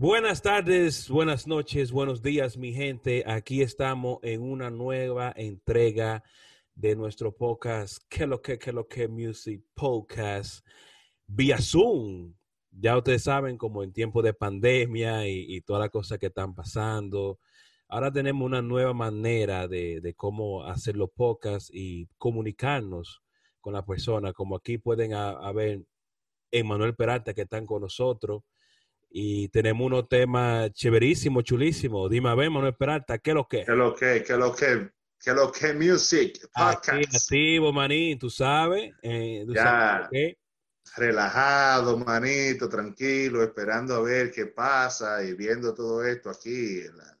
Buenas tardes, buenas noches, buenos días, mi gente. Aquí estamos en una nueva entrega de nuestro podcast, que lo que, que lo que Music Podcast, vía Zoom. Ya ustedes saben, como en tiempo de pandemia y, y todas las cosas que están pasando. Ahora tenemos una nueva manera de, de cómo hacer los podcasts y comunicarnos con la persona, como aquí pueden haber Emanuel Peralta que están con nosotros y tenemos unos temas chéverísimos, chulísimos. Dime a ver, Manuel Peralta, ¿qué es lo que? ¿Qué es lo que? ¿Qué es lo que? ¿Qué es lo que? Music, podcast. activo, maní, tú sabes. Eh, ¿tú ya. sabes qué? Relajado, manito, tranquilo, esperando a ver qué pasa y viendo todo esto aquí, la,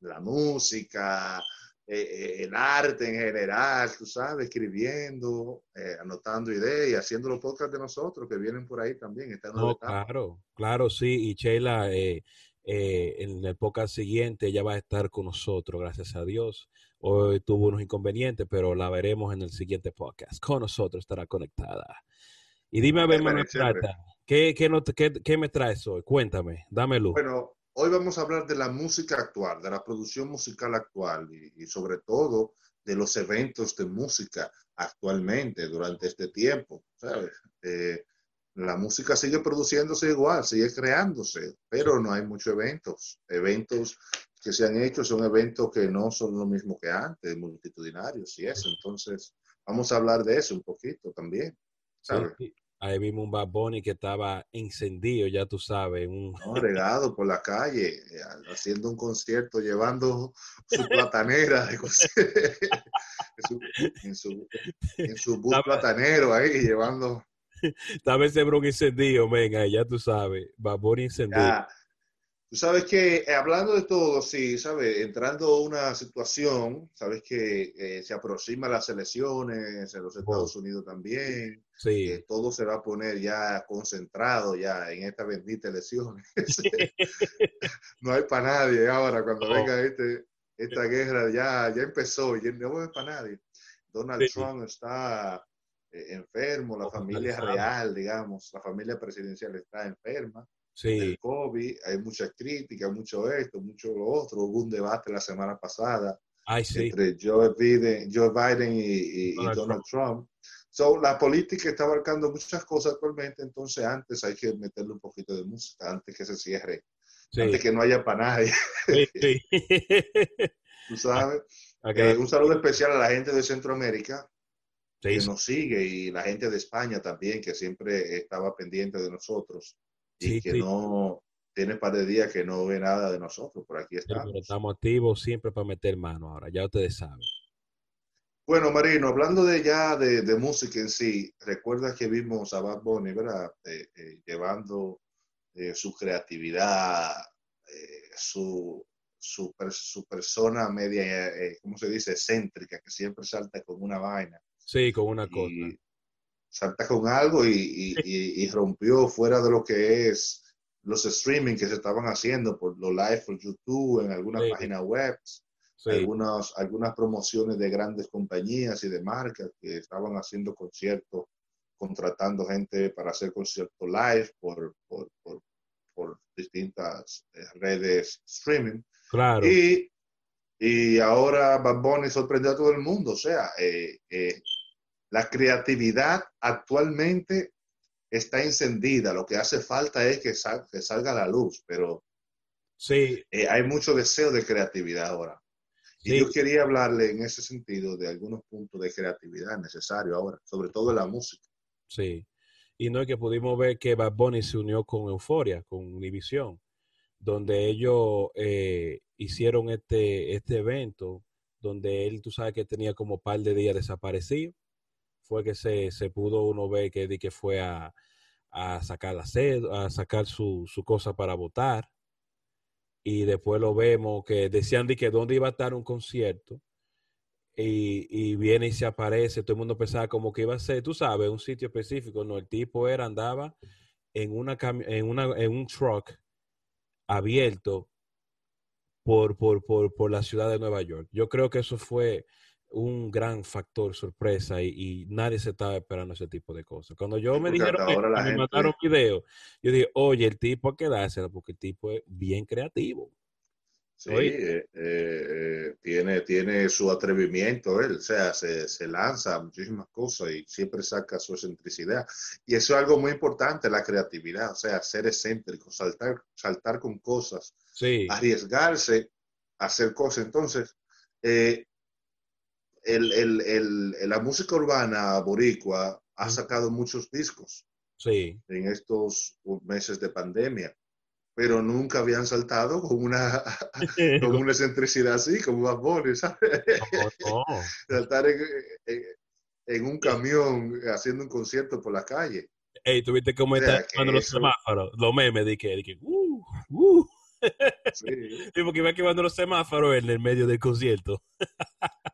la música, eh, eh, el arte en general, tú sabes, escribiendo, eh, anotando ideas y haciendo los podcasts de nosotros que vienen por ahí también. Esta No, claro, claro, sí. Y Sheila, eh, eh, en el podcast siguiente ya va a estar con nosotros, gracias a Dios. Hoy tuvo unos inconvenientes, pero la veremos en el siguiente podcast. Con nosotros estará conectada. Y dime a ver, Manuel chévere. Peralta, ¿qué, qué, no te- qué- qué me traes hoy? Cuéntame, dame luz. Bueno, hoy vamos a hablar de la música actual, de la producción musical actual y, y sobre todo de los eventos de música actualmente durante este tiempo, ¿sabes? Eh, la música sigue produciéndose igual, sigue creándose, pero no hay muchos eventos. Eventos que se han hecho son eventos que no son lo mismo que antes, multitudinarios y eso. Entonces, vamos a hablar de eso un poquito también, ¿sabes? Sí, Ahí vimos un Bad Bunny que estaba encendido, ya tú sabes. Un... ¿no? regado por la calle, eh, haciendo un concierto, llevando su platanera de en, su, en, su, en su bus platanero ahí, llevando Estaba ese bron encendido, venga, ya tú sabes. Bad Bunny encendido. ya. Tú sabes que, eh, hablando de todo, sí, ¿sabes? Entrando a una situación, sabes que eh, se aproximan las elecciones en los Estados Unidos también, Sí. que todo se va a poner ya concentrado ya en esta bendita elección. no hay para nadie ahora cuando No. venga este, esta guerra ya, ya empezó y no hay para nadie. Donald Sí. Trump está eh, enfermo, la familia real, digamos, la familia presidencial está enferma Sí. del COVID, hay muchas críticas, mucho esto, mucho lo otro. Hubo un debate la semana pasada Ay, sí. entre Joe Biden, Joe Biden y, y- y Donald Donald, Trump. So, la política está abarcando muchas cosas actualmente, entonces antes hay que meterle un poquito de música, antes que se cierre, Sí. antes que no haya para nadie, Sí, sí. tú sabes. Acá- Eh, un saludo especial a la gente de Centroamérica que nos sigue y la gente de España también, que siempre estaba pendiente de nosotros y Sí, que sí. no tiene par de días que no ve nada de nosotros, por aquí pero estamos. estamos activos siempre para meter mano ahora, ya ustedes saben. Bueno, Marino, hablando de ya de, de música en sí, recuerda que vimos a Bad Bunny, ¿verdad? Eh, eh, llevando eh, su creatividad, su, su, per- su persona media, ¿cómo se dice? Excéntrica, que siempre salta con una vaina. Sí, con una cosa. Y salta con algo y, y- y- y rompió fuera de lo que es los streaming que se estaban haciendo por los live por YouTube, en algunas Sí. páginas web Sí, algunas, algunas promociones de grandes compañías y de marcas que estaban haciendo conciertos, contratando gente para hacer conciertos live por, por, por, por distintas eh, redes streaming. claro. Y, y ahora Bad Bunny sorprendió a todo el mundo. O sea, eh, eh, la creatividad actualmente está encendida. Lo que hace falta es que, sal- que salga la luz, pero Sí, eh, hay mucho deseo de creatividad ahora. Y yo quería hablarle en ese sentido de algunos puntos de creatividad necesarios ahora, sobre todo en la música. sí. Y no es que pudimos ver que Bad Bunny se unió con Euforia, con Univision, donde ellos eh, hicieron este, este evento, donde él, tú sabes que tenía como par de días desaparecido. Fue que se, se pudo uno ver que, que fue a, a sacar la sed, a sacar su, su cosa para votar. Y después lo vemos que decían de que dónde iba a estar un concierto. Y, y viene y se aparece, todo el mundo pensaba como que iba a ser, tú sabes, un sitio específico. No, el tipo era, andaba en, una, en, una, en un truck abierto por, por, por, por la ciudad de Nueva York. Yo creo que eso fue un gran factor sorpresa y, nadie se estaba esperando ese tipo de cosas. Cuando yo me dijeron que, me mandaron video, yo dije, oye, el tipo hay que dárselo porque el tipo es bien creativo. Sí, eh, eh, tiene, tiene su atrevimiento, él, o sea, se, se, lanza a muchísimas cosas y siempre saca su excentricidad. Y eso es algo muy importante, la creatividad, o sea, ser excéntrico, saltar, saltar con cosas, arriesgarse a hacer cosas. Entonces, eh, el, el, el, la música urbana boricua ha sacado muchos discos sí. en estos meses de pandemia pero nunca habían saltado con una, con una excentricidad así, como Bad Bunny, ¿sabes? Saltar en, un camión haciendo un concierto por la calle. Ey, tuviste cómo está quemando los semáforos, los memes de que, de que uh, uh. Sí. porque iba quemando los semáforos en el medio del concierto.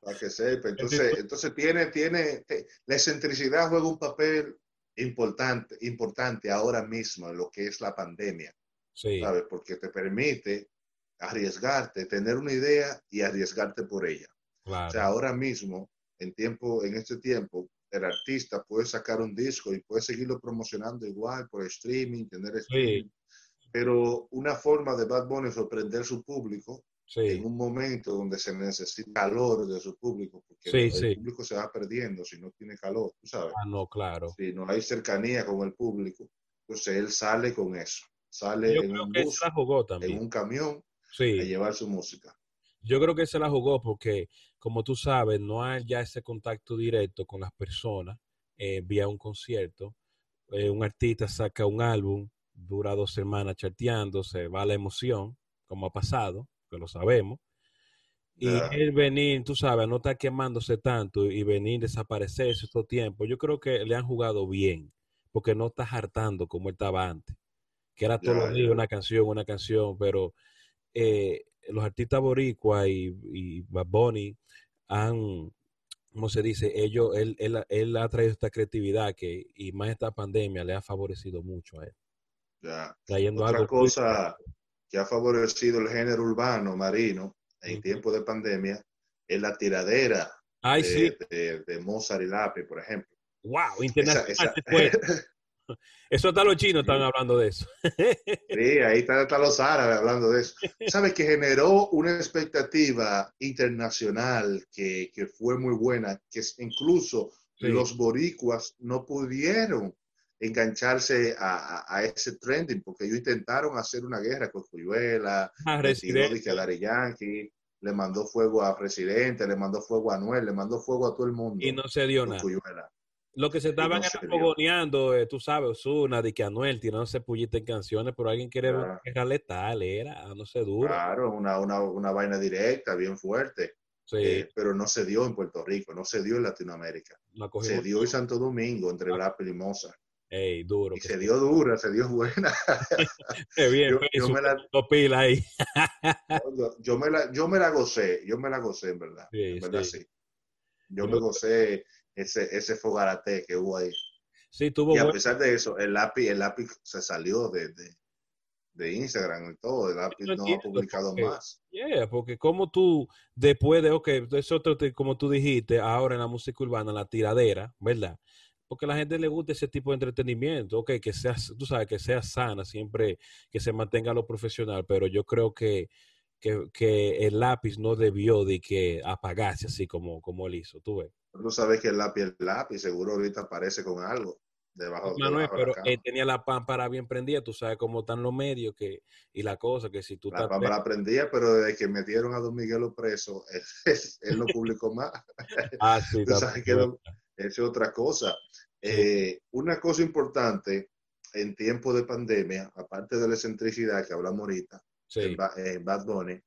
Para que sepa. Entonces, entonces tiene, tiene, la excentricidad juega un papel importante, importante ahora mismo en lo que es la pandemia. ¿sabes? Porque te permite arriesgarte, tener una idea y arriesgarte por ella. O sea, ahora mismo, en tiempo, en este tiempo, el artista puede sacar un disco y puede seguirlo promocionando igual por streaming, tener streaming. Pero una forma de Bad Bunny sorprender su público en un momento donde se necesita calor de su público, porque el público se va perdiendo si no tiene calor, tú sabes. Ah, no, claro. Si no hay cercanía con el público, entonces él sale con eso sale en un bus, en un camión a llevar su música. Yo creo que se la jugó porque, como tú sabes, no hay ya ese contacto directo con las personas eh, vía un concierto. Eh, un artista saca un álbum, dura dos semanas chateando, se va la emoción, como ha pasado, que lo sabemos. Y él venir, tú sabes, no estar quemándose tanto y venir desaparecerse todo tiempo, yo creo que le han jugado bien, porque no está hartando como él estaba antes que era todo los días una canción, una canción, pero eh, los artistas boricua y, y Bad Bunny han, ¿cómo se dice? Ellos, él, él, él, ha traído esta creatividad que, y más esta pandemia le ha favorecido mucho a él. Ya. Otra cosa que ha favorecido el género urbano marino en tiempo de pandemia es la tiradera de, de, Mozart y Lápiz, por ejemplo. ¡Wow! Internacional. Eso hasta los chinos están hablando de eso. Sí, ahí están los árabes hablando de eso. Sabes que generó una expectativa internacional que, que fue muy buena, que incluso los boricuas no pudieron engancharse a, a, ese trending, porque ellos intentaron hacer una guerra con Cuyuela, ah, a Yankee, le mandó fuego a Presidente, le mandó fuego a Anuel, le mandó fuego a todo el mundo. Y no se dio nada. Lo que se estaban no eh, tú sabes, Osuna, de que Anuel tirándose pullita en canciones, pero alguien quiere claro. era letal, era, no sé, duro. Claro, una, una, una vaina directa, bien fuerte. Sí. Eh, pero no se dio en Puerto Rico, no se dio en Latinoamérica. Se dio en Santo Domingo, entre ah. Black y. Ey, duro. Y se dio dura, se dio buena. Qué bien, yo, me la, pila ahí. yo, me la, yo me la gocé, yo me la gocé, en verdad. Sí, en verdad, sí. Yo me gocé ese, ese fogarate que hubo ahí. Sí, tuvo y a pesar de eso, el lápiz, el lápiz se salió de, de, Instagram y todo, el lápiz no, ha publicado más. Yeah, porque como tú, después de, ok, es otro, como tú dijiste, ahora en la música urbana, la tiradera, ¿verdad? Porque a la gente le gusta ese tipo de entretenimiento, ok, que sea, tú sabes, que sea sana, siempre que se mantenga lo profesional, pero yo creo que, que, que el lápiz no debió de que apagarse así como, como él hizo, tú ves. Tú sabes que el lápiz es el lápiz, seguro ahorita aparece con algo debajo, Manuel, pero él tenía la pámpara bien prendida, tú sabes cómo están los medios que, y la cosa, que si tú... La pámpara prendía, pero desde que metieron a Don Miguelo preso, él, no publicó más. ah, sí, tú sabes que es otra cosa. Eh, una cosa importante en tiempo de pandemia, aparte de la excentricidad que hablamos ahorita, en, Bad Bunny,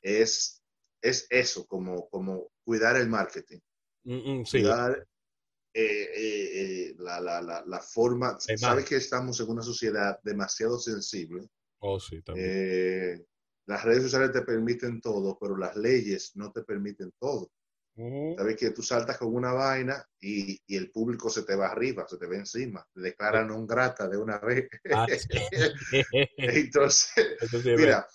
es, es eso, como, como cuidar el marketing. Mm, mm, eh, eh, eh, la, la, la, la, forma. Sabes que estamos en una sociedad demasiado sensible. Oh, sí, las redes sociales te permiten todo, pero las leyes no te permiten todo. Sabes que tú saltas con una vaina y, y, el público se te va arriba, se te ve encima, te declaran un grata de una vez. Ah, Entonces, mira,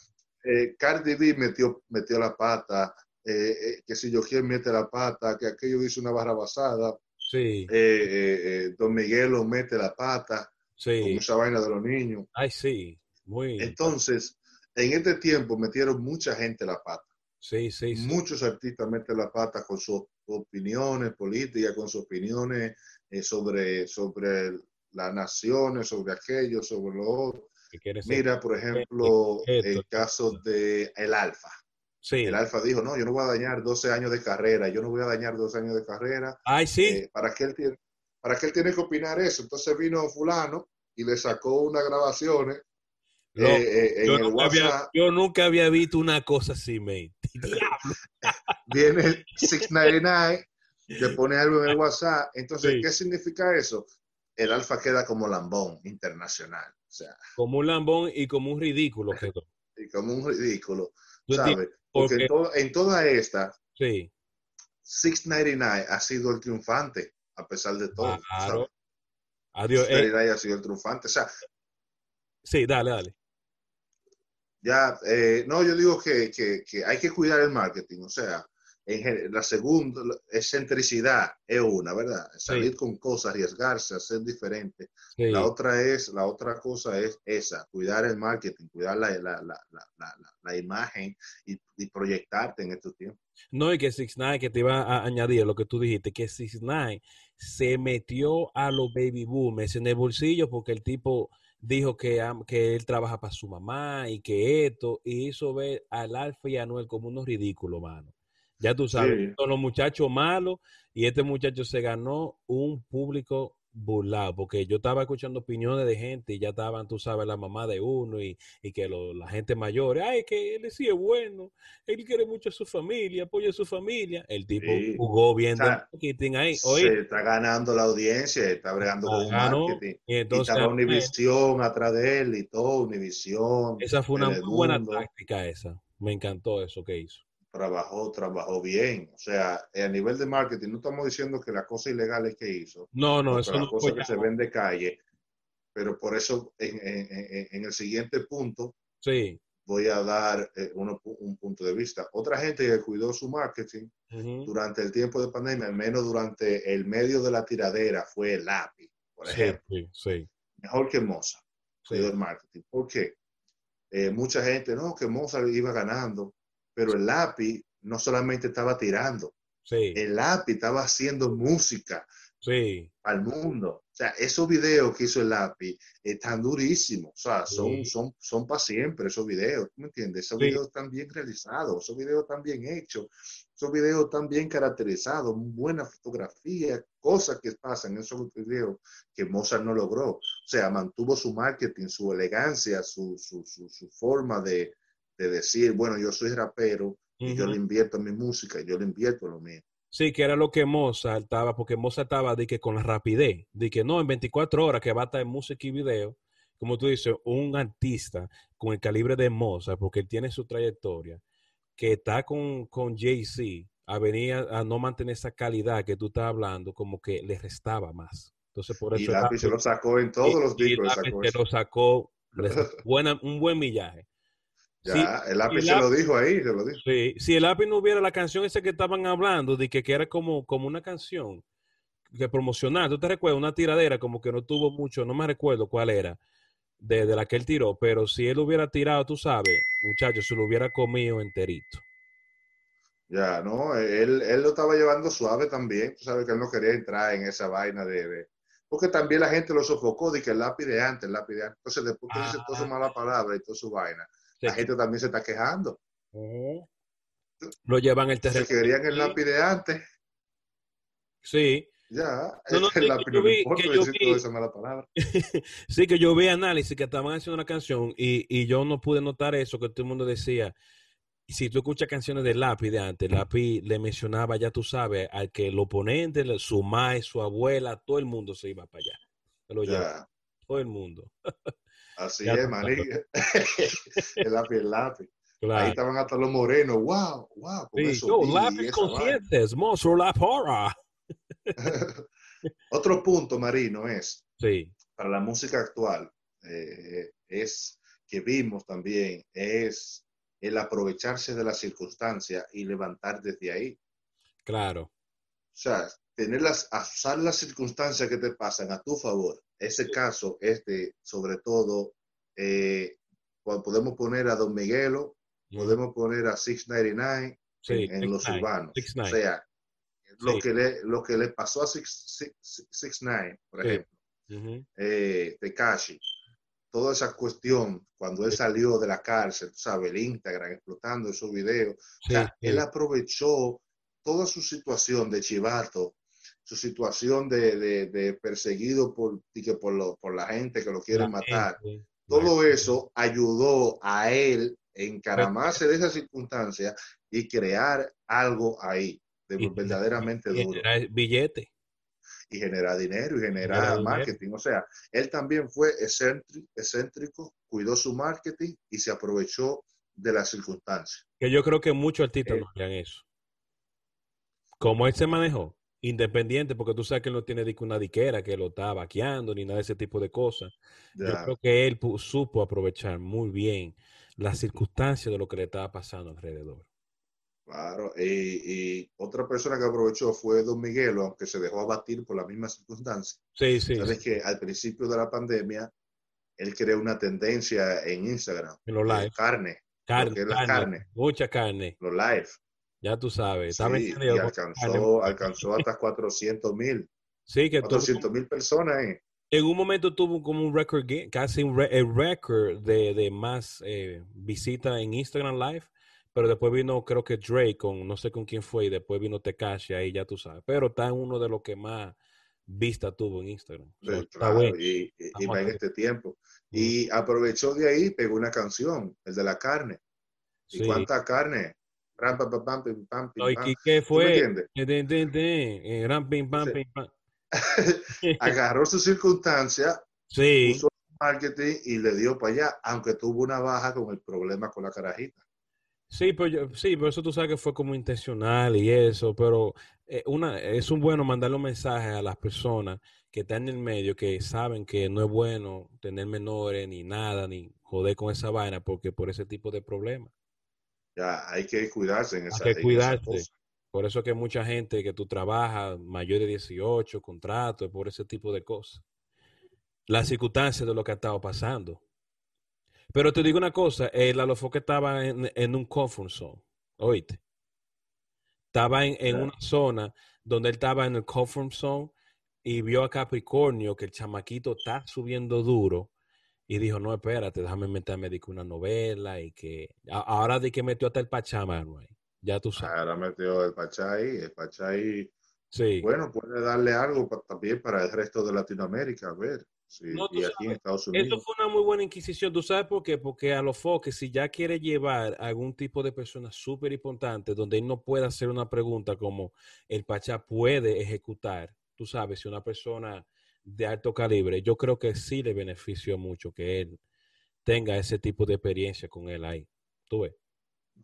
Cardi B metió, metió la pata eh, eh, que si yo quién mete la pata, que aquello dice una barra basada, Sí, eh, Don Miguel lo mete la pata, con sí. mucha vaina de los niños. Ay, sí. Muy. Entonces, en este tiempo metieron mucha gente la pata. Sí, sí, sí. Muchos artistas meten la pata con sus opiniones políticas, con sus opiniones eh, sobre, sobre las naciones, sobre aquello, sobre lo otro. Mira, por ejemplo, Esto. el caso de el Alfa. Sí. El Alfa dijo, no, yo no voy a dañar 12 años de carrera, yo no voy a dañar 12 años de carrera. Ay, sí. Eh, ¿para, qué él tiene, ¿Para qué él tiene que opinar eso? Entonces vino fulano y le sacó unas grabaciones Loco, eh, eh, en yo, el nunca había, WhatsApp. yo nunca había visto una cosa así, mate. Diablo. Viene 699, le pone algo en el WhatsApp. Entonces, Sí. ¿qué significa eso? El Alfa queda como lambón internacional. O sea, Como un lambón y como un ridículo quedó. y como un ridículo. Porque Porque- en, to- en toda esta, Sí, 699 ha sido el triunfante, a pesar de todo. Claro. ¿sabes? adiós. eh, 699 ha sido el triunfante. O sea, sí, dale, dale. Ya, eh, no, yo digo que, que- que hay que cuidar el marketing. O sea, en la segunda, excentricidad es una, ¿verdad? Salir con cosas, arriesgarse, hacer diferente. Sí. La otra es, la otra cosa es esa, cuidar el marketing, cuidar la, la, la, la, la, la- la imagen y, y proyectarte en estos tiempos. No, y que Six Nine, que te iba a añadir lo que tú dijiste, que Six Nine se metió a los baby boomers en el bolsillo porque el tipo dijo que, que él trabaja para su mamá y que esto, y hizo ver al Alfa y a Anuel como unos ridículos, mano. Ya tú sabes, Sí. son los muchachos malos y este muchacho se ganó un público burlado, porque yo estaba escuchando opiniones de gente y ya estaban, tú sabes, la mamá de uno y, y que lo- la gente mayor, ay, que él sí es bueno, él quiere mucho a su familia, apoya a su familia. El tipo Sí. jugó bien O sea, marketing ahí. Se Oye, está ganando la audiencia, está bregando con marketing. y Y entonces estaba Anuel, Univisión atrás de él y todo, Univisión, esa fue una muy buena táctica esa. Me encantó eso que hizo. Trabajó, trabajó bien. O sea, a nivel de marketing, no estamos diciendo que las cosas ilegales que hizo, No, no, eso las no cosas que se ya- ven de calle, pero por eso en, en- en- en el siguiente punto Sí. voy a dar eh, uno- un punto de vista. Otra gente que cuidó su marketing durante el tiempo de pandemia, al menos durante el medio de la tiradera, fue el lápiz, por ejemplo. sí, sí, Mejor que Mozart, sí. cuidó el marketing. ¿Por qué? Eh, mucha gente, no, que Mozart iba ganando, pero el lápiz no solamente estaba tirando, Sí, el lápiz estaba haciendo música sí, al mundo. O sea, esos videos que hizo el lápiz están durísimos. O sea, son, Sí. son, son para siempre esos videos. ¿tú ¿Me entiendes? Esos videos están bien realizados, esos videos están bien hechos, esos videos están bien caracterizados, buena fotografía, cosas que pasan en esos videos que Mozart no logró. O sea, mantuvo su marketing, su elegancia, su, su, su, su forma de, de decir, bueno, yo soy rapero y yo le invierto en mi música, yo le invierto en lo mío. Sí, que era lo que Mozart estaba, porque Mozart estaba de que con la rapidez, de que no, en 24 horas que va a estar en música y video, como tú dices, un artista con el calibre de Mozart, porque él tiene su trayectoria, que está con, con Jay-Z, a venir a, a no mantener esa calidad que tú estás hablando, como que le restaba más. Entonces, por Y eso lápiz se lo sacó en todos los y- y discos. Lápiz sacó se lo sacó buena, un buen millaje. Ya, Sí, el lápiz y se lo dijo ahí, se lo dijo. Sí, si el lápiz no hubiera la canción esa que estaban hablando, de que, que era como, como una canción que promocionar, ¿tú te recuerdas? Una tiradera como que no tuvo mucho, no me recuerdo cuál era, de, de la que él tiró, pero si él hubiera tirado, tú sabes, muchachos, se lo hubiera comido enterito. Ya, ¿no? Él, él lo estaba llevando suave también. Tú sabes que él no quería entrar en esa vaina de... de- Porque también la gente lo sofocó de que el lápiz de antes, el lápiz de antes. Entonces, después que dice toda su mala palabra y toda su vaina, Sí. la gente también se está quejando. Ujú. Lo llevan el terreno. Se querían el lápiz de antes. Sí, Ya, No, no, el sí, lápiz que yo vi- importa que yo decir vi- toda esa mala palabra. sí que yo vi análisis que estaban haciendo una canción y, y yo no pude notar eso, que todo el mundo decía, si tú escuchas canciones de Lápiz de antes, Lápiz le mencionaba, ya tú sabes, al que el oponente, su madre, su abuela, todo el mundo se iba para allá. Lo Ya, todo el mundo. así Ya es, maní. el lápiz, el lápiz. Ahí estaban hasta los morenos. ¡Wow! ¡Wow! Con Sí, eso yo, lápiz conscientes, monstruo la porra. Otro punto, Marino, es Sí, para la música actual, eh, es que vimos también, es el aprovecharse de la circunstancia y levantar desde ahí. Claro. O sea, tener las, usar las circunstancias que te pasan a tu favor. Ese caso es de, sobre todo, eh, podemos poner a Don Miguelo, podemos poner a 699 en, los urbanos. O sea, lo, que le, lo que le pasó a 699, por ejemplo, eh, Tekashi, toda esa cuestión, cuando él salió de la cárcel, ¿sabes? El Instagram explotando esos videos. o sea, él aprovechó toda su situación de chivato, su situación de, de, perseguido por, por, por la gente que lo quiere matar. Todo eso ayudó a él encaramarse de esa circunstancia y crear algo ahí, de verdaderamente duro. billete y generar dinero y generar marketing. O sea, él también fue excéntrico, cuidó su marketing y se aprovechó de las circunstancias. Que yo creo que muchos artistas no harían eso. Como él se manejó, independiente, porque tú sabes que él no tiene una diquera que lo está vaqueando ni nada de ese tipo de cosas. Yo creo que él supo aprovechar muy bien las circunstancias de lo que le estaba pasando alrededor. Claro, y, otra persona que aprovechó fue Don Miguelo, aunque se dejó abatir por la misma circunstancia. Sí, sí. Sabes que al principio de la pandemia, él creó una tendencia en Instagram. En los live. Carne. Carne. Mucha carne. Los live. Ya tú sabes. Sí, y alcanzó, alcanzó hasta 400 mil. Sí, que 400 mil personas. Eh. En un momento tuvo como un record, casi un récord de, de más eh, visitas en Instagram Live pero después vino, creo que Drake, con no sé con quién fue, y después vino Tekashi, ahí ya tú sabes. Pero está en uno de los que más vista tuvo en Instagram. y, va en este tiempo. Y aprovechó de ahí, pegó una canción, el de la carne. ¿Y cuánta carne? Ram, pam, pam, pam, pam, ¿Y qué fue? Eh, ram, pam, pam. Agarró su circunstancia, sí. puso marketing y le dio para allá, aunque tuvo una baja con el problema con la carajita. Sí, pero yo, sí, pero eso tú sabes que fue como intencional y eso, pero eh, una, es un bueno mandarle un mensaje a las personas que están en el medio, que saben que no es bueno tener menores ni nada, ni joder con esa vaina, porque por ese tipo de problemas. Ya, hay que cuidarse en esa Hay que cuidarse. Por eso que mucha gente que tú trabajas, mayor de 18, contrato, por ese tipo de cosas. Las circunstancias de lo que ha estado pasando. Pero te digo una cosa, el Alofoque estaba en, un comfort zone, oíste. Estaba en, una zona donde él estaba en el comfort zone y vio a Capricornio que el chamaquito está subiendo duro y dijo, no, espérate, déjame meterme de una novela y que... ahora de que metió hasta el Pachá, Ya tú sabes. Ahora metió el Pachá ahí, el Pachá ahí... Sí. Bueno, puede darle algo también para el resto de Latinoamérica, a ver y aquí en Estados Unidos. Eso fue una muy buena inquisición. ¿Tú sabes por qué? Porque a los foques, si ya quiere llevar a algún tipo de persona súper importante donde él no pueda hacer una pregunta como el Pachá puede ejecutar, tú sabes, si una persona de alto calibre, yo creo que sí le benefició mucho que él tenga ese tipo de experiencia con él ahí. ¿Tú ves?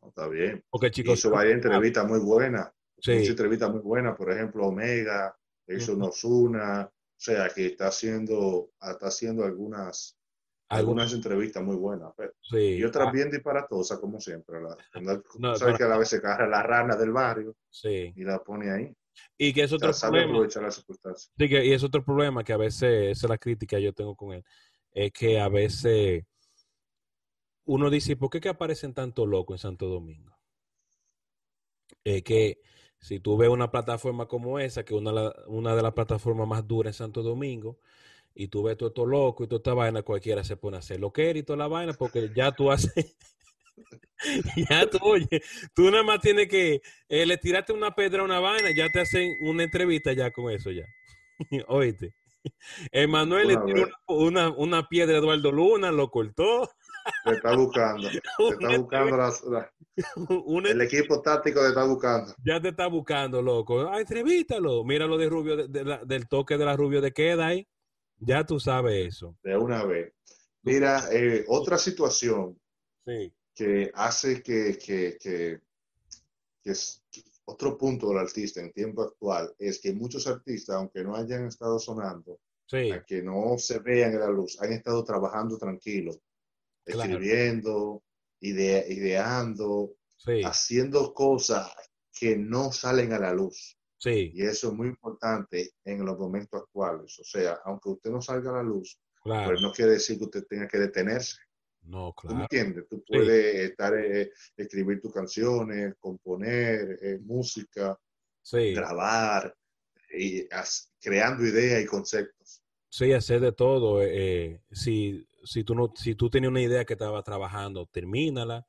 está bien. Porque chicos. Hizo varias entrevistas muy buenas. Sí. Hizo entrevistas muy buenas, por ejemplo, Omega, hizo Nosuna, o sea, que está haciendo, está haciendo algunas, algunas entrevistas muy buenas. Pues. Y otras ah. bien disparatosas, como siempre. La, sabes que a la vez se cae la rana del barrio sí. y la pone ahí. Y que es otro problema. Sí, que, y es otro problema que a veces, esa es la crítica que yo tengo con él, es que a veces uno dice, ¿por qué que aparecen tanto locos en Santo Domingo? Es que si tú ves una plataforma como esa, que es una, una de las plataformas más duras en Santo Domingo, y tú ves todo esto loco y toda esta vaina, cualquiera se pone a hacer lo que y toda la vaina, porque ya tú haces, ya tú, oye, tú nada más tienes que, eh, le tiraste una pedra a una vaina, ya te hacen una entrevista ya con eso ya. Oíste. Emanuel le tiró una, una, piedra a Eduardo Luna, lo cortó. Te está buscando. Te está buscando la, el equipo táctico te está buscando. Ya te está buscando, loco. Ah, entrevístalo. Mira lo de Rubio, del toque de la Rubio de queda ahí. Ya tú sabes eso. De una vez. Mira, eh, otra situación que hace que, que, que, es otro punto del artista en tiempo actual es que muchos artistas, aunque no hayan estado sonando, que no se vean en la luz, han estado trabajando tranquilos, escribiendo, ideando, haciendo cosas que no salen a la luz. Sí. Y eso es muy importante en los momentos actuales. O sea, aunque usted no salga a la luz, pues no quiere decir que usted tenga que detenerse. No, claro. ¿Tú entiendes? Tú puedes estar, eh, escribir tus canciones, componer eh, música, grabar, y creando ideas y conceptos. Sí, hacer de todo. Eh, si, si, tú no, si tú tenías una idea que estaba trabajando, termínala.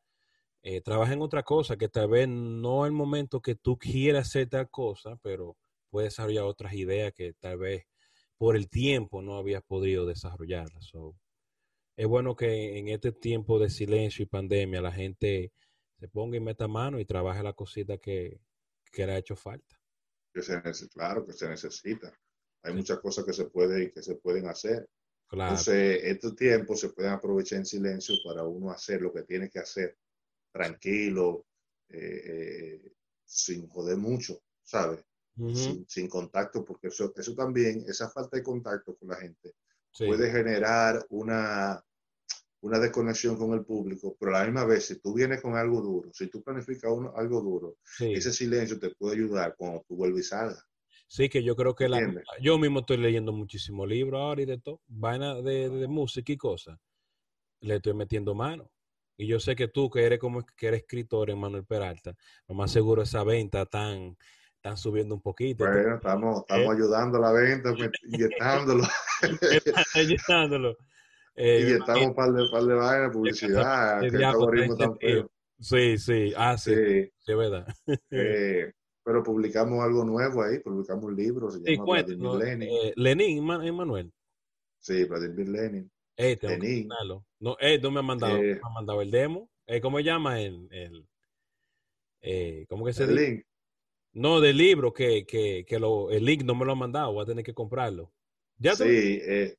trabaja en otra cosa que tal vez no es el momento que tú quieras hacer tal cosa, pero puedes desarrollar otras ideas que tal vez por el tiempo no habías podido desarrollarlas es bueno que en este tiempo de silencio y pandemia la gente se ponga y meta mano y trabaje la cosita que, que le ha hecho falta. Que se, claro, que se necesita. Hay muchas cosas que se, puede, que se pueden hacer. Claro. Entonces, estos tiempos se pueden aprovechar en silencio para uno hacer lo que tiene que hacer, tranquilo, eh, eh, sin joder mucho, ¿sabes? sin, contacto, porque eso, eso también, esa falta de contacto con la gente, puede generar una, una desconexión con el público, pero a la misma vez, si tú vienes con algo duro, si tú planificas algo duro, ese silencio te puede ayudar cuando tú vuelves y salgas. Sí, que yo creo que la, yo mismo estoy leyendo muchísimo libros ahora y de todo, vaina de, de, música y cosas. Le estoy metiendo mano. Y yo sé que tú, que eres como que eres escritor en Manuel Peralta, lo más seguro esa venta tan, están subiendo un poquito. Bueno, estamos, estamos ¿Eh? ayudando a la venta, inyectándolo. inyectándolo. Eh, y estamos un par de, par de vainas, publicidad, que algoritmo tan feo. Sí, sí, ah, sí, sí, sí verdad. Eh, pero publicamos algo nuevo ahí, publicamos un libro, se llama Vladimir Lenin. Eh, Lenin, Emanuel. Sí, Vladimir Lenin. Eh, Lenin. no, eh, no me ha mandado, me ha mandado el demo. Eh, ¿Cómo se llama el, el eh, ¿cómo que se el link? No, del libro, que, que, que lo, el link no me lo ha mandado, voy a tener que comprarlo. ¿Ya sí, eh,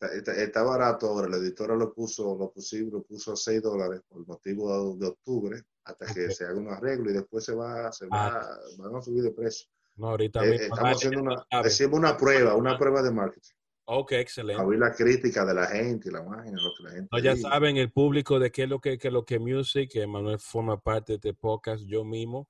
Está, barato ahora, la editora lo puso, lo pusimos, lo puso a 6 dólares por motivo de, octubre, hasta que se haga un arreglo y después se va, se va, ah. van a subir de precio. No, ahorita eh, estamos haciendo una, hicimos una prueba, una prueba de marketing. Ok, excelente. A ver la crítica de la gente y la máquina, lo que la gente. No, ya saben, el público de qué es lo que, es lo que Music, que Manuel forma parte de este podcast, yo mismo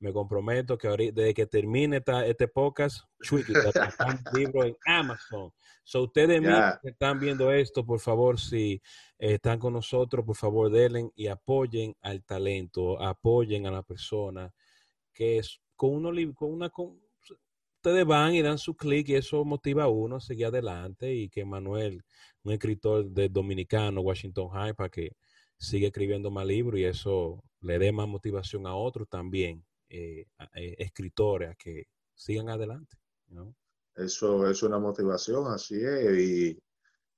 me comprometo que ahorita, desde que termine esta, este podcast, un libro en Amazon. So, ustedes que están viendo esto, por favor, si están con nosotros, por favor, denle y apoyen al talento, apoyen a la persona, que es con, uno, con una... Con, ustedes van y dan su clic y eso motiva a uno a seguir adelante y que Manuel, un escritor de dominicano, Washington High, para que siga escribiendo más libros y eso le dé más motivación a otros también eh, eh, escritores a que sigan adelante. Eso es una motivación, así es.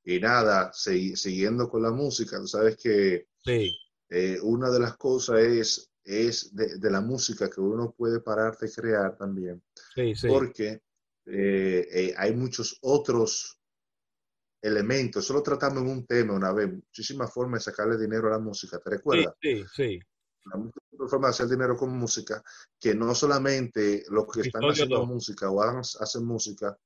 Y, nada, siguiendo con la música, tú sabes que eh, una de las cosas es, es de, la música que uno puede parar de crear también. Porque hay muchos otros elementos. Solo tratamos en un tema una vez, muchísimas formas de sacarle dinero a la música, ¿te recuerdas? Sí, sí la de hacer dinero con música, que no solamente los que están haciendo música o hacen música,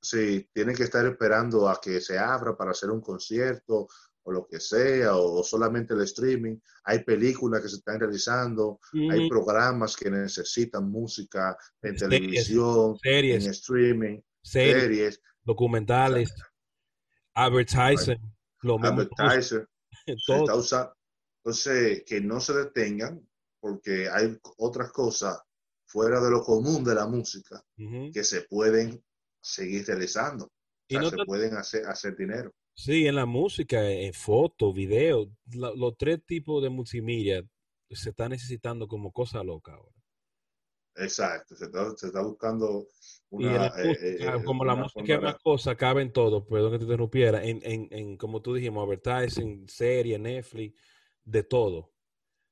sí, tienen que estar esperando a que se abra para hacer un concierto o lo que sea, o solamente el streaming. Hay películas que se están realizando, hay programas que necesitan música en televisión, series, en streaming, series, documentales, advertising, lo advertiser. Todo. Entonces, que no se detengan, porque hay otras cosas fuera de lo común de la música que se pueden seguir realizando. y no se pueden hacer, hacer dinero. Sí, en la música, en foto, video, los tres tipos de multimedia se está necesitando como cosa loca ahora. Exacto, se está, buscando una... Eh, eh, eh, como la música es una cosa, cabe en todo, perdón que te interrumpiera, en, en, en como tú dijimos, advertising, serie, Netflix, de todo.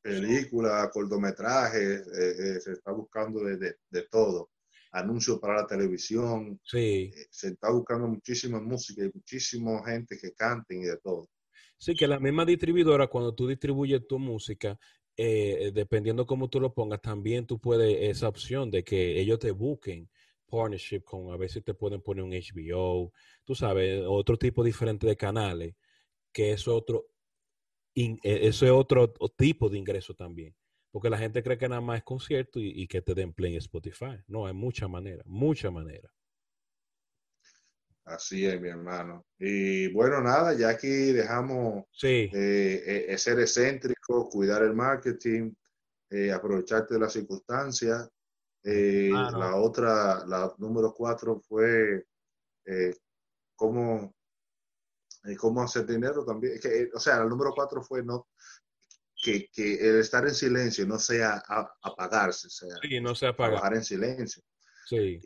Película, cortometraje, eh, eh, se está buscando de, todo. Anuncios para la televisión. Sí. Eh, se está buscando muchísima música y muchísima gente que canten y de todo. Sí, que la misma distribuidora, cuando tú distribuyes tu música, dependiendo cómo tú lo pongas, también tú puedes esa opción de que ellos te busquen partnership con, a veces te pueden poner un HBO, tú sabes, otro tipo diferente de canales, que es otro, e, eso es otro tipo de ingreso también. Porque la gente cree que nada más es concierto y, que te den play en Spotify. No, hay mucha manera, mucha manera. Así es, mi hermano. Y bueno, nada, ya aquí dejamos sí. Eh, eh, ser excéntrico, cuidar el marketing, eh, aprovecharte de las circunstancias. La otra, la número cuatro fue cómo, cómo hacer dinero también. Que, o sea, el número cuatro fue no que, que el estar en silencio no sea apagarse, sea, sí, no sea apagar. trabajar en silencio. Sí.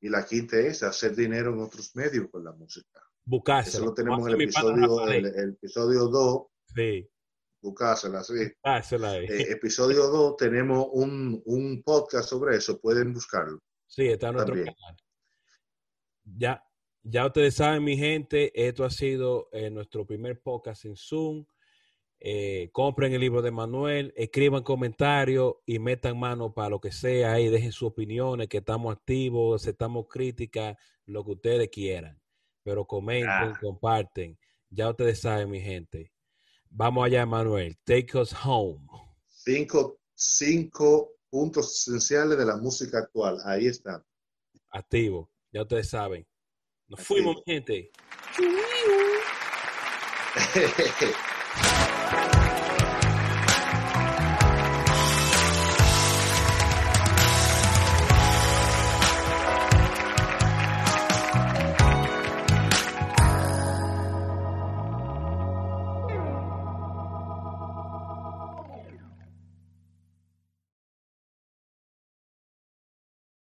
Y la quinta es hacer dinero en otros medios con la música. Buscársela. Eso lo tenemos en el episodio, el, episodio 2. Sí. Buscársela, sí. Eh, episodio 2 tenemos un, un, podcast sobre eso, pueden buscarlo. Sí, está en nuestro canal. Ya, ya ustedes saben, mi gente, esto ha sido eh, nuestro primer podcast en Zoom. Eh, compren el libro de Manuel, escriban comentarios y metan mano para lo que sea y dejen sus opiniones, que estamos activos, aceptamos críticas, lo que ustedes quieran. Pero comenten, ah. comparten. Ya ustedes saben, mi gente. Vamos allá, Manuel. Take us home. Cinco, cinco puntos esenciales de la música actual. Ahí están. Activo. Ya ustedes saben. Nos fuimos, mi gente.